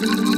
These water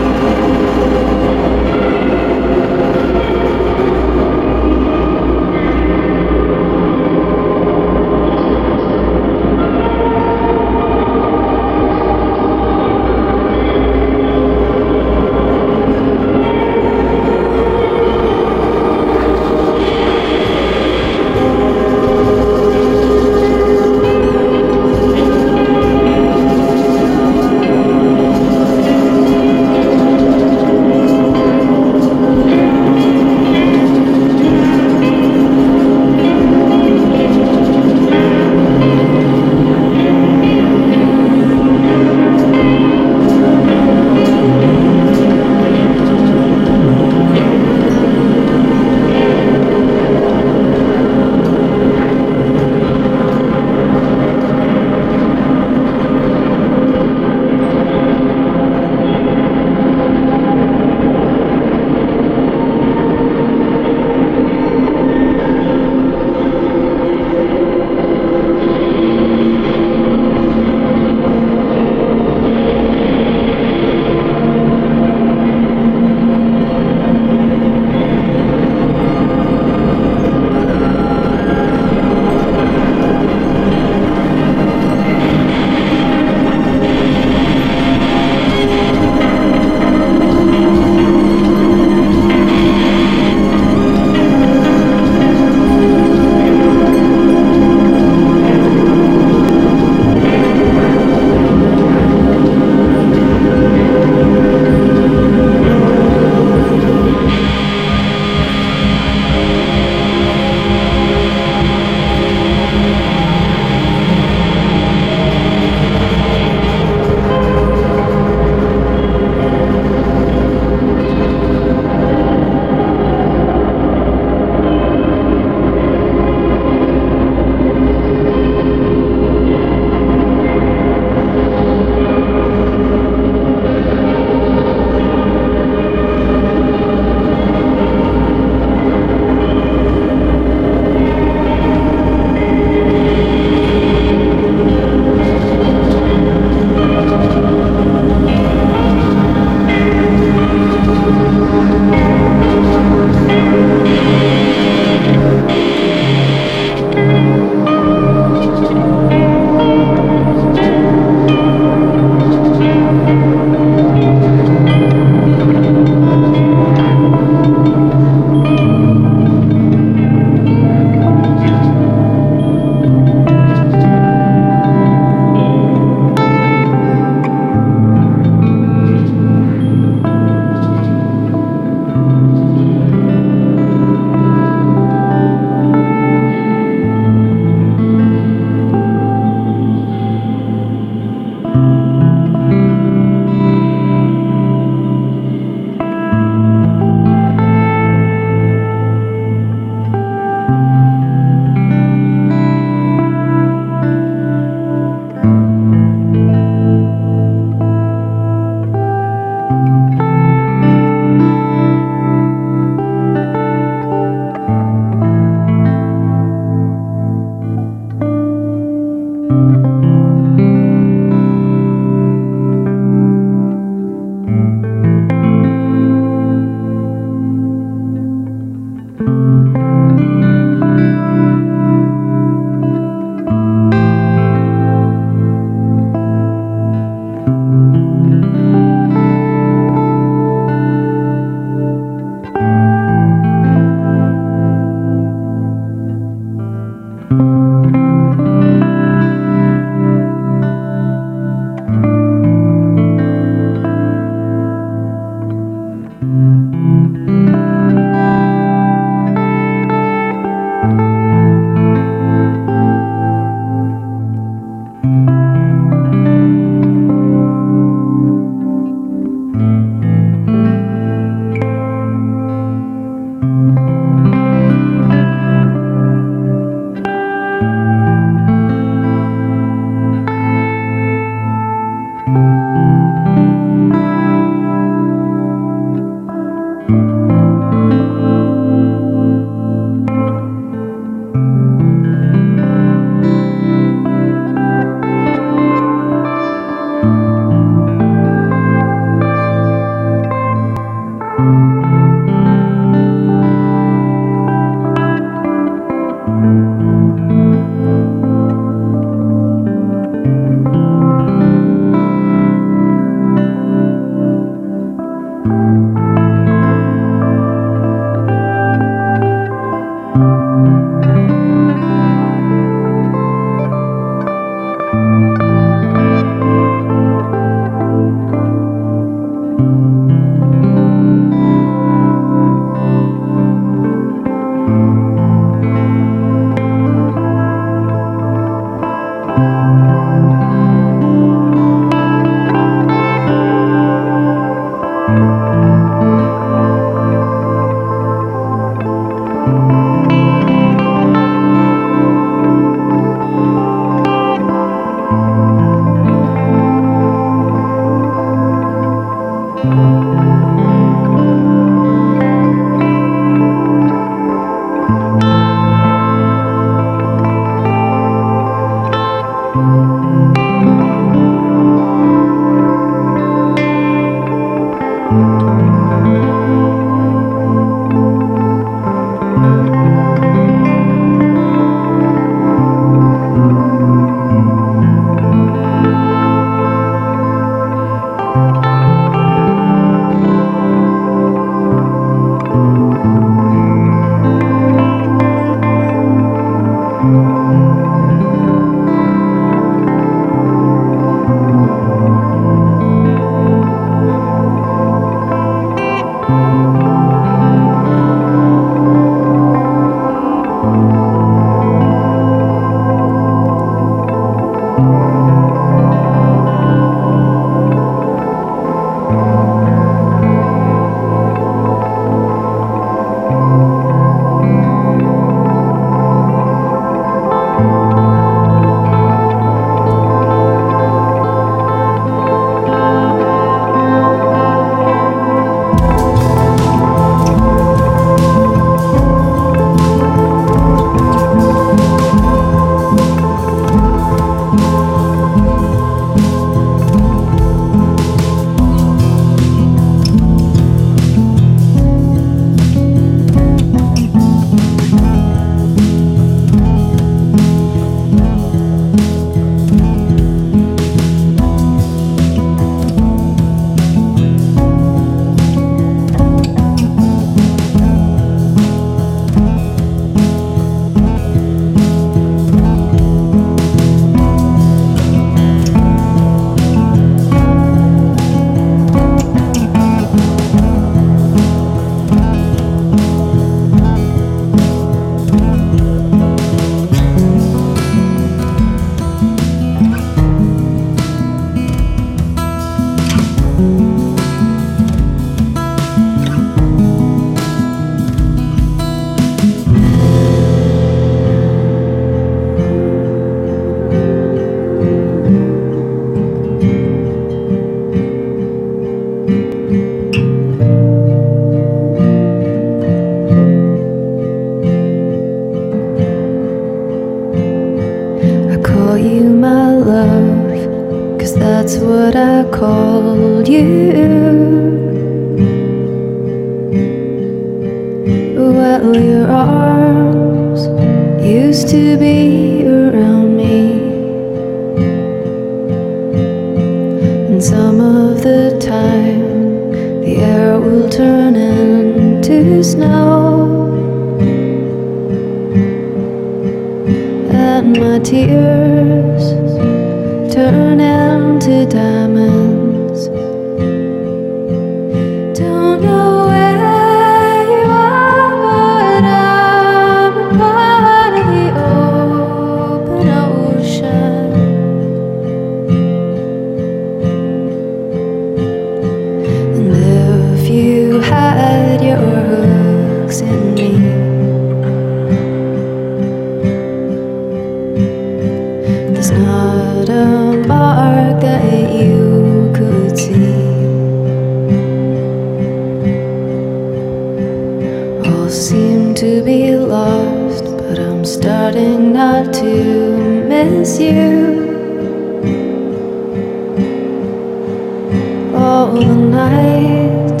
night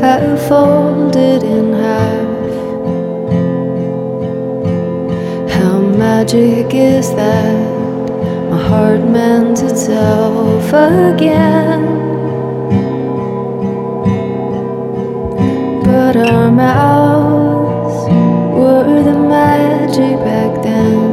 have folded in half. How magic is that? My heart mends itself again. But our mouths were the magic back then.